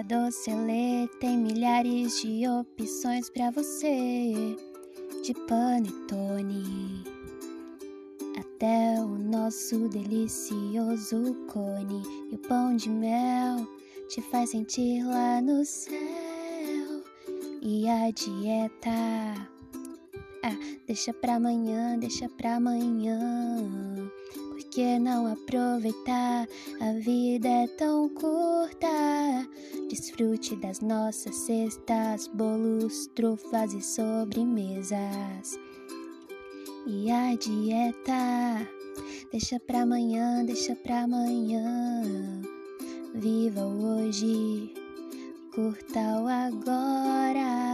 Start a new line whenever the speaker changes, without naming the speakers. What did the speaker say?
a Docelê tem milhares de opções para você, de panetone até o nosso delicioso cone e o pão de mel te faz sentir lá no céu e a dieta ah, deixa pra amanhã, deixa pra amanhã que não aproveitar? A vida é tão curta. Desfrute das nossas cestas, bolos, trufas e sobremesas. E a dieta, deixa pra amanhã, deixa pra amanhã. Viva o hoje, curta o agora.